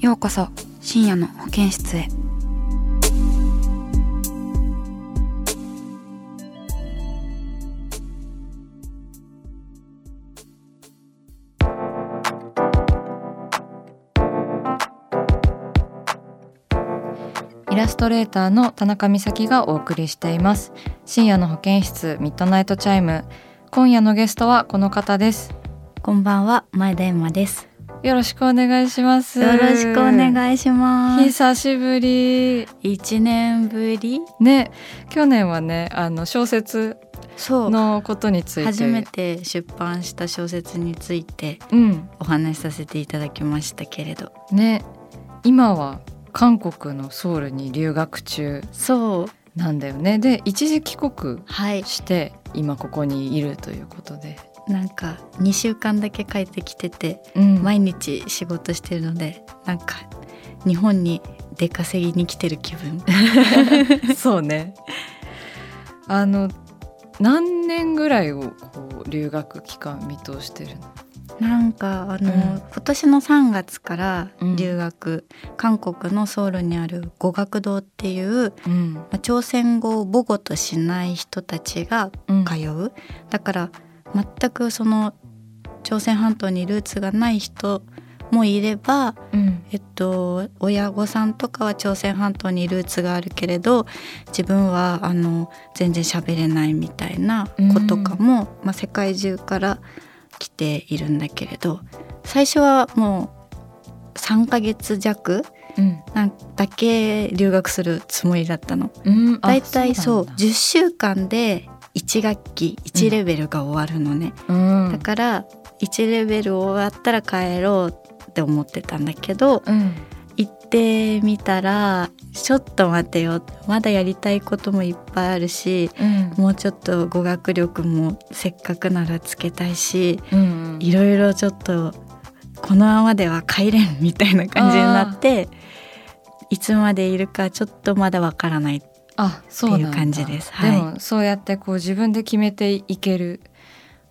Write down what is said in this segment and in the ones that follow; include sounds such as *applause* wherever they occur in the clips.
ようこそ深夜の保健室へ。イラストレーターの田中美咲がお送りしています。深夜の保健室ミッドナイトチャイム。今夜のゲストはこの方です。こんばんは、前田エンマです。よろしくお願いしますよろしくお願いします。久しぶり一年ぶり？ね去年はねあの小説そう。のことについて初めて出版した小説についてうんお話しさせていただきましたけれど。ね今は韓国のソウルに留学中そう。なんだよねで一時帰国はい。して今ここにいるということで、なんか2週間だけ帰ってきてて、うん。毎日仕事してるので、なんか日本に出稼ぎに来てる気分。*laughs* そうね。あの何年ぐらいをこう留学期間見通してるの？なんかあの、うん。今年の3月からうん。留学、韓国のソウルにある語学堂っていううん。まあ朝鮮語を母語としない人たちがうん。通う、だから全くその朝鮮半島にルーツがない人もいれば、うん。えっと、親御さんとかは朝鮮半島にルーツがあるけれど自分はあの全然喋れないみたいな子とかも、まあ、世界中から来ているんだけれど最初はもう3ヶ月弱うん。なんだけ留学するつもりだったの。うん。だいたいそうなんだ。10週間で1学期1レベルが終わるのね、うん。だから1レベル終わったら帰ろうって思ってたんだけどうん。行ってみたらちょっと待てよ。まだやりたいこともいっぱいあるしうん。もうちょっと語学力もせっかくならつけたいしうんいろいろちょっとこのままでは帰れんみたいな感じになっていつまでいるかちょっとまだわからないあそうなんだっていう感じですはいでもそうやってこう自分で決めていける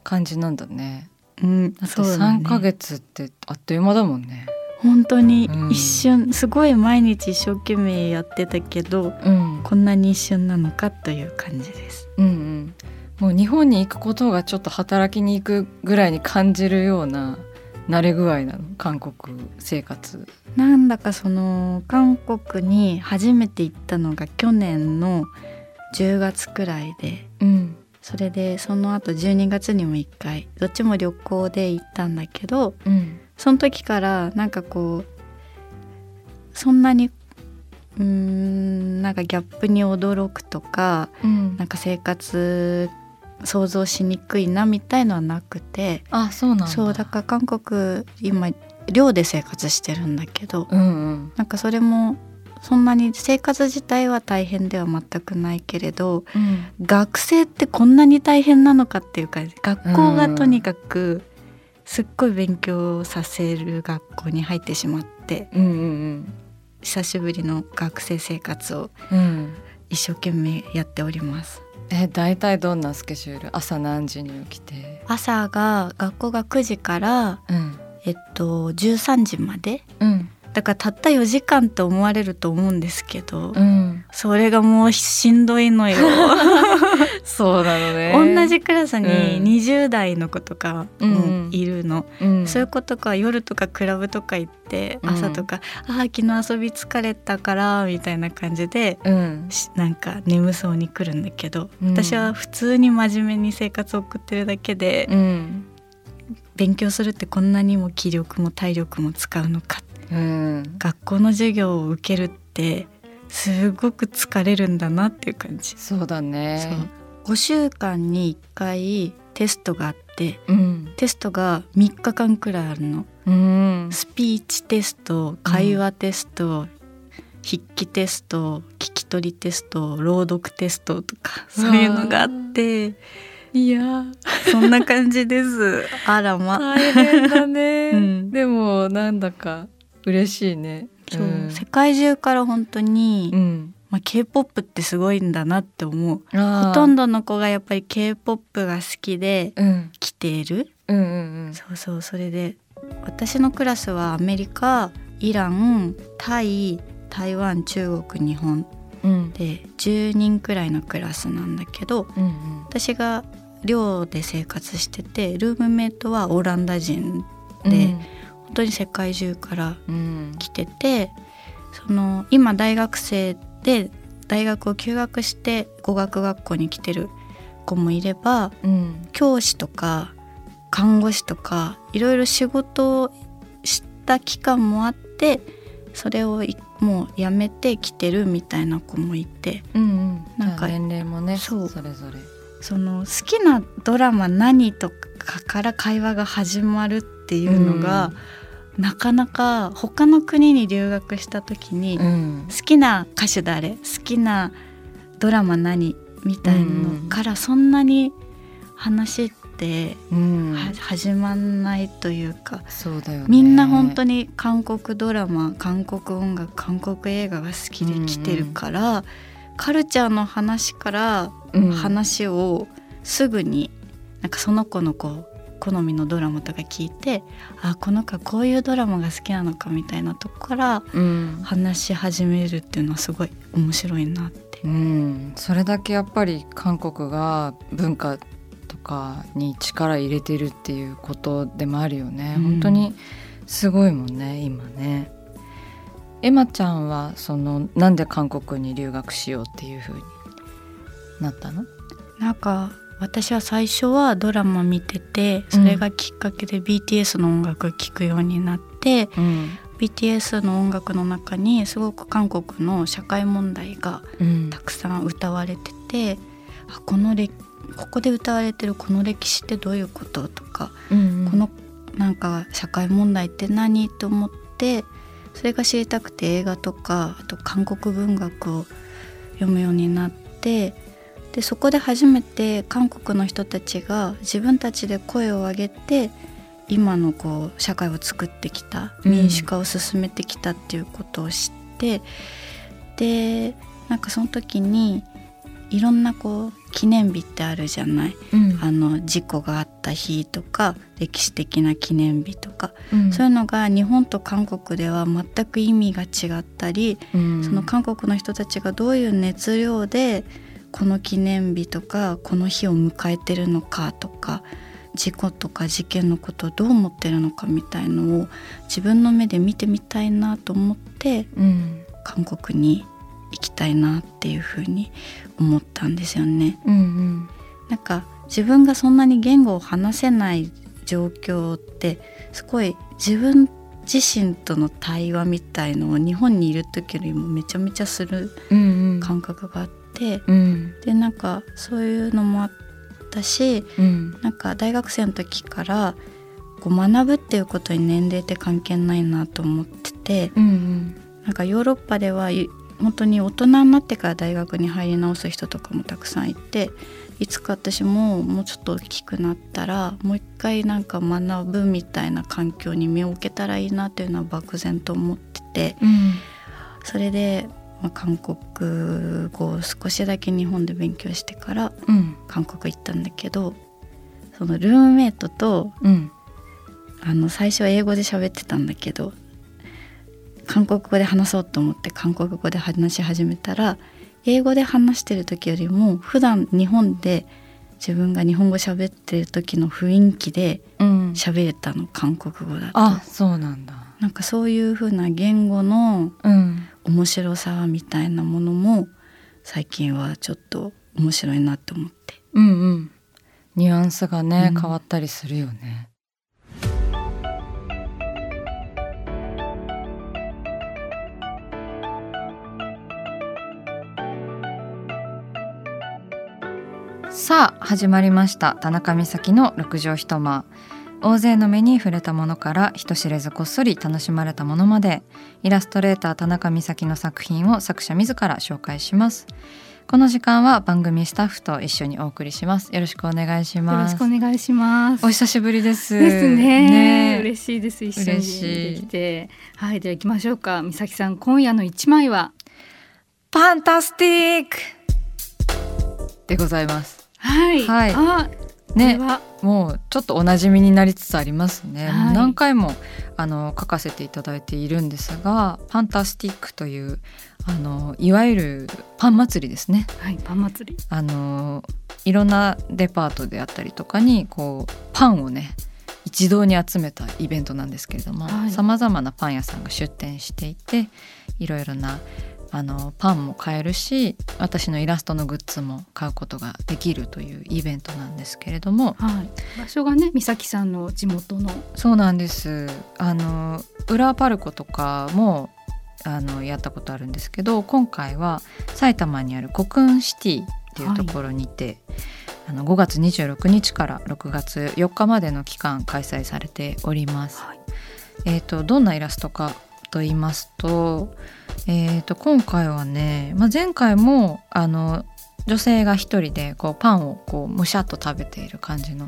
感じなんだね。うん、だってそうだ三ねヶ月ってあっという間だもんね。本当にうん一瞬、すごい毎日一生懸命やってたけどうんこんなに一瞬なのかという感じです。うんうん。もう日本に行くことがちょっと働きに行くぐらいに感じるような慣れ具合なの？韓国生活。なんだかその韓国に初めて行ったのが去年の10月くらいでうん。それでその後12月にも1回どっちも旅行で行ったんだけどうん。その時からなんかこうそんなにうーんなんかギャップに驚くとかうん。なんか生活想像しにくいなみたいのはなくてあそうなんだ。そうだから韓国今寮で生活してるんだけどうんうんなんかそれもそんなに生活自体は大変では全くないけれどうん学生ってこんなに大変なのかっていうか学校がとにかくすっごい勉強させる学校に入ってしまってうんうん久しぶりの学生生活をうんうん。一生懸命やっております。え大体どんなスケジュール？朝何時に起きて？朝が学校が9時からうんえっと13時までうんだからたった4時間って思われると思うんですけど、うん、それがもうしんどいのよ。*laughs* そうなのね。同じクラスにうん。20代の子とかもいるの、うん、そういう子とか夜とかクラブとか行ってうん。朝とか「ああ昨日遊び疲れたから」みたいな感じでうん。しなんか眠そうに来るんだけど、うん。私は普通に真面目に生活を送ってるだけで、うん。勉強するってこんなにも気力も体力も使うのかうん。学校の授業を受けるってすごく疲れるんだなっていう感じ。そうだね。そう。5週間に1回テストがあってうん。テストが3日間くらいあるの。うん。スピーチテスト会話テスト、筆記テスト聞き取りテスト朗読テストとかそういうのがあって。いや。そんな感じです。あらま。大変だね、うん。でもなんだか嬉しいね。そう、ん。世界中から本当に、うん。まあ、K-POP ってすごいんだなって思う。ほとんどの子がやっぱり K-POP が好きでうん。来ている。うんうんそうそう。それで私のクラスはアメリカイランタイ台湾中国日本うん。うんで10人くらいのクラスなんだけどうん私が寮で生活しててルームメイトはオランダ人うん。で本当に世界中からうん。来ててその今大学生で大学を休学して語学学校に来てる子もいればうん。教師とか看護師とかいろいろ仕事をした期間もあってそれをいもうやめてきてるみたいな子もいてうんうん。なんか年齢もねそう。それぞれ。その好きなドラマ何とかから会話が始まるっていうのが、なかなか他の国に留学した時に、うん。好きな歌手誰好きなドラマ何みたいのからそんなに話って、始まんないというかそうだよね。みんな本当に韓国ドラマ韓国音楽韓国映画が好きで来てるから、カルチャーの話からうん。話をすぐになんかその子のこう好みのドラマとか聞いてあこの子はこういうドラマが好きなのかみたいなとこからうん。話し始めるっていうのはすごい面白いなって。うん、それだけやっぱり韓国が文化とかに力入れてるっていうことでもあるよね、うん。本当にすごいもんね今ね。エマちゃんはそのなんで韓国に留学しようっていう風になったの？なんか私は最初はドラマ見ててそれがきっかけで BTS の音楽聴くようになって、うん、BTS の音楽の中にすごく韓国の社会問題がうん。たくさん歌われててあこのれここで歌われてるこの歴史ってどういうこととか、うん。このなんか社会問題って何と思ってそれが知りたくて映画とかあと韓国文学を読むようになってでそこで初めて韓国の人たちが自分たちで声を上げて今のこう社会を作ってきたうん。民主化を進めてきたっていうことを知って、でなんかその時にいろんなこう記念日ってあるじゃない？うん。あの事故があった日とか歴史的な記念日とか、うん。そういうのが日本と韓国では全く意味が違ったり、うん。その韓国の人たちがどういう熱量でこの記念日とかこの日を迎えてるのかとか事故とか事件のことをどう思ってるのかみたいのを自分の目で見てみたいなと思ってうん。韓国に行きたいなっていうふうに思ったんですよね。うんうん。なんか自分がそんなに言語を話せない状況ってすごい自分自身との対話みたいのを日本にいる時よりもめちゃめちゃする感覚があってうん。でなんかそういうのもあったしうん。なんか大学生の時からこう学ぶっていうことに年齢って関係ないなと思っててうんなんかヨーロッパではい本当に大人になってから大学に入り直す人とかもたくさんいていつか私ももうちょっと大きくなったらもう一回なんか学ぶみたいな環境に身を置けたらいいなっていうのは漠然と思っててうん。それで、まあ、韓国語を少しだけ日本で勉強してからうん。韓国行ったんだけどそのルームメイトとうん。あの最初は英語で喋ってたんだけど考韓国語で話そうと思って韓国語で話し始めたら英語で話してる時よりも普段日本で自分が日本語喋ってる時の雰囲気でうん。喋れたの韓国語だと。あそうなんだ。なんかそういう風な言語のうん面白さみたいなものも最近はちょっと面白いなって思って。うんうん。ニュアンスがね、うん。変わったりするよね。さあ始まりました。田中美咲の六畳一間大勢の目に触れたものから人知れずこっそり楽しまれたものまでイラストレーター田中美咲の作品を作者自ら紹介します。この時間は番組スタッフと一緒にお送りします。よろしくお願いしよろますしくお願いします。お久しぶりです。ですね。ね。嬉しいです。一緒にできて。はいでは行きましょうか。美咲さん今夜の一枚は？ファンタスティック！でございます。はい、はい。あこね。もうちょっとお馴染みになりつつありますね、はい。何回もあの書かせていただいているんですがファンタスティックというあのいわゆるパン祭りですね。はいパン祭り。あのいろんなデパートであったりとかにこうパンをね一堂に集めたイベントなんですけれどもはい。さまざまなパン屋さんが出店していていろいろなあのパンも買えるし私のイラストのグッズも買うことができるというイベントなんですけれども。はい。場所がね美咲さんの地元の。そうなんです。あの裏パルコとかもあのやったことあるんですけど今回は埼玉にあるコクンシティっていうところにて、あの5月26日から6月4日までの期間開催されております。はい。えー、とどんなイラストかと言いますと,、えー、と今回はね、まあ、前回もあの女性が一人でこうパンをこうむしゃっと食べている感じの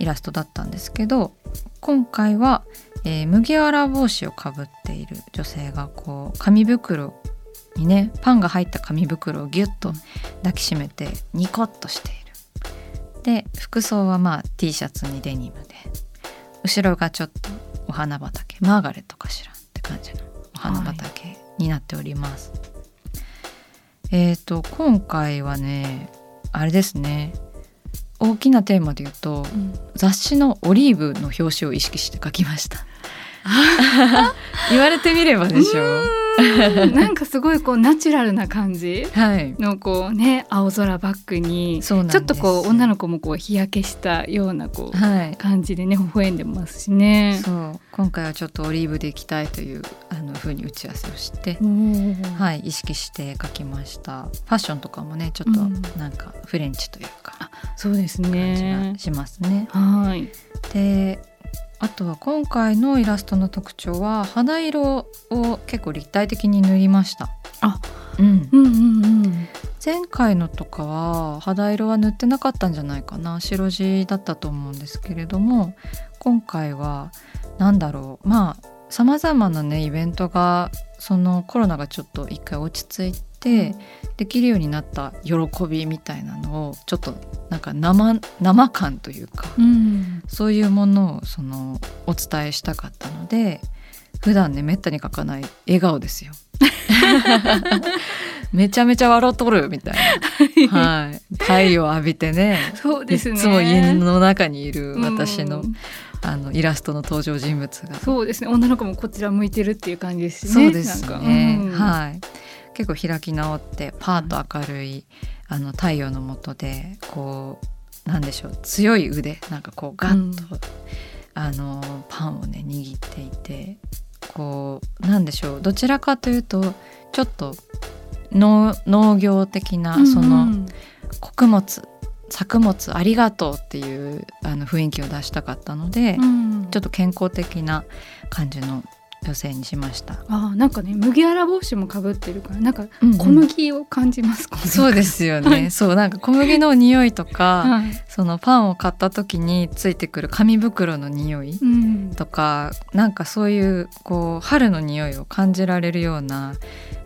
イラストだったんですけど今回は、えー麦わら帽子をかぶっている女性がこう紙袋にねパンが入った紙袋をギュッと抱きしめてニコッとしている。で服装はまあ T シャツにデニムで後ろがちょっとお花畑マーガレットかしらって感じのお花畑になっております。えっ、と今回はねあれですね大きなテーマで言うと雑誌のオリーブの表紙を意識して書きました。*laughs* 言われてみればでしょう。うんなんかすごいこうナチュラルな感じはい。のこうね青空バックにちょっとこう女の子もこう日焼けしたようなこうはい。感じでね微笑んでますしね。そう今回はちょっとオリーブでいきたいというあの風に打ち合わせをして、はい意識して書きました。ファッションとかもねちょっとうんなんかフレンチというかそうです感じねが。しますね。はい。であとは今回のイラストの特徴は肌色を結構立体的に塗りました。あ、うん、うんうんうん。前回のとかは肌色は塗ってなかったんじゃないかな白地だったと思うんですけれども今回は何だろうまあさまざまなねイベントがそのコロナがちょっと一回落ち着いてできるようになった喜びみたいなのをちょっとなんか生生感というかうん。そういうものをそのお伝えしたかったので普段ねめったに描かない笑顔ですよ。*laughs* めちゃめちゃ笑っとるみたいな、はい、太陽浴びてねそうですね。いつも家の中にいる私の,、うんあのイラストの登場人物がそうですね。女の子もこちら向いてるっていう感じですしね。そうですね、うんはい結構開き直ってパーッと明るい、あの太陽の下でこうなんでしょう強い腕なんかこうガッと、うん。あのパンをね握っていてこうなんでしょうどちらかというとちょっと農農業的なその、うん。穀物作物ありがとうっていうあの雰囲気を出したかったので、うん。ちょっと健康的な感じの女性にしました。あーなんかね麦わら帽子もかぶってるからなんかうん小麦を感じます。このそうですよね、は *laughs* いそうなんか小麦の匂いとか、はい。そのパンを買った時についてくる紙袋の匂いうん。とかなんかそういうこう春の匂いを感じられるような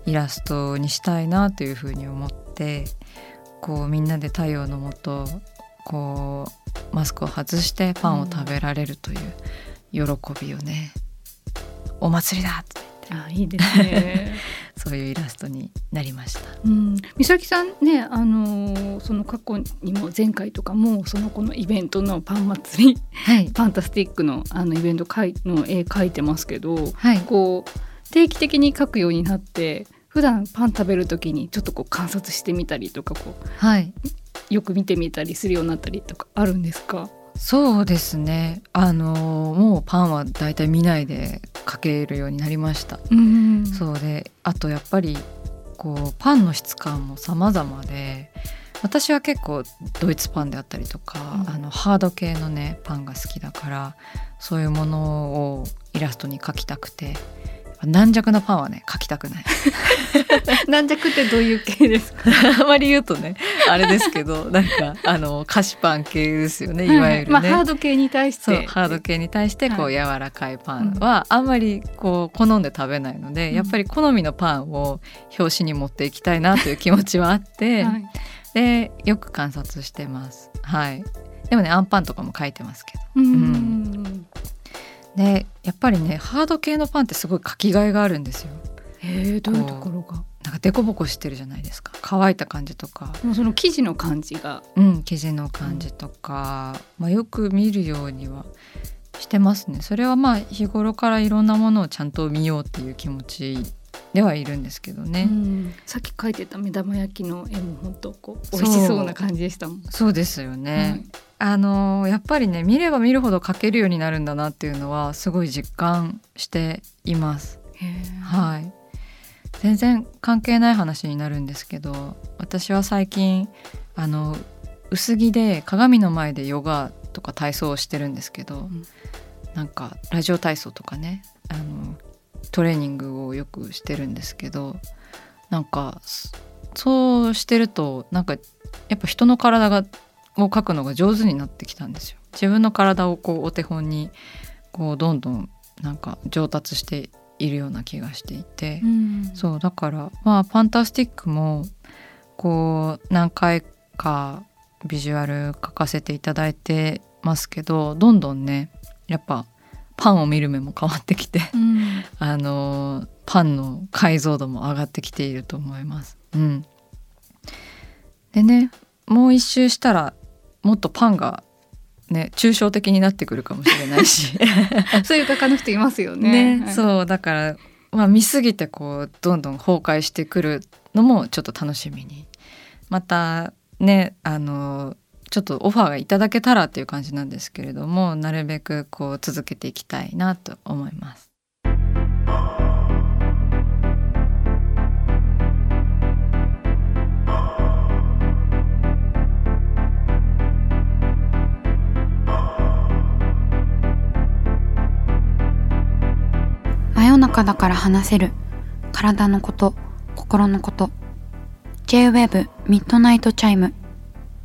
イラストにしたいなというふうに思ってこうみんなで太陽の下こうマスクを外してパンを食べられるという喜びをね、お祭りだってあいいですね。*laughs* そういうイラストになりました。うん、美咲さんね、あのーその過去にも前回とかもそのこのイベントのパン祭りはい。ファンタスティックのあのイベントかいの絵描いてますけどはい。こう定期的に描くようになって普段パン食べる時にちょっとこう観察してみたりとかこはい。うよく見てみたりするようになったりとかあるんですか？そうですね。あのもうパンはだいたい見ないでかけるようになりました。うんそうで、あとやっぱりこうパンの質感も様々で、私は結構ドイツパンであったりとか、うんあのハード系のねパンが好きだから、そういうものをイラストに描きたくて、軟弱なパンはね描きたくない。*laughs* 軟弱ってどういう系ですか？*laughs* あまり言うとねあれですけど、*laughs* なんかあの菓子パン系ですよね、いわゆるね。まあハード系に対してハード系に対してこう、はい柔らかいパンはあんまりこう好んで食べないので、うんやっぱり好みのパンを表紙に持っていきたいなという気持ちはあって、はいでよく観察してます。はい。でもねアンパンとかも書いてますけど。うんでぱりねハード系のパンってすごい書きがいがあるんですよ。へえどういうところが？なんかデコボコしてるじゃないですか。乾いた感じとか、もうその生地の感じがうん生地の感じとか、まあよく見るようにはしてますね。それはまあ日頃からいろんなものをちゃんと見ようっていう気持ちではいるんですけどね。うんさっき描いてた目玉焼きの絵も本当こう美味しそうな感じでしたもん。そうですよはねい。あのやっぱりね見れば見るほど描けるようになるんだなっていうのはすごい実感しています。はい。全然関係ない話になるんですけど、私は最近あの薄着で鏡の前でヨガとか体操をしてるんですけど、んなんかラジオ体操とかね、あのトレーニングをよくしてるんですけど、なんかそそうしてるとなんかやっぱ人の体がを描くのが上手になってきたんですよ。自分の体をこうお手本にこうどんどんなんか上達しているような気がしていて、うんそうだからまあファンタスティックもこう何回かビジュアル描かせていただいてますけどどんどんねやっぱパンを見る目も変わってきてうん。*laughs* あのパンの解像度も上がってきていると思います。うん、でねもう一周したらもっとパンがね抽象的になってくるかもしれないし。*laughs* そういう画家の人いますよね。ね、はい。そうだから、まあ、見すぎてこうどんどん崩壊してくるのもちょっと楽しみに。またねあのちょっとオファーがいただけたらっていう感じなんですけれどもなるべくこう続けていきたいなと思います。真夜中だから話せる。体のこと心のこと。 J-WAVE ミッドナイトチャイム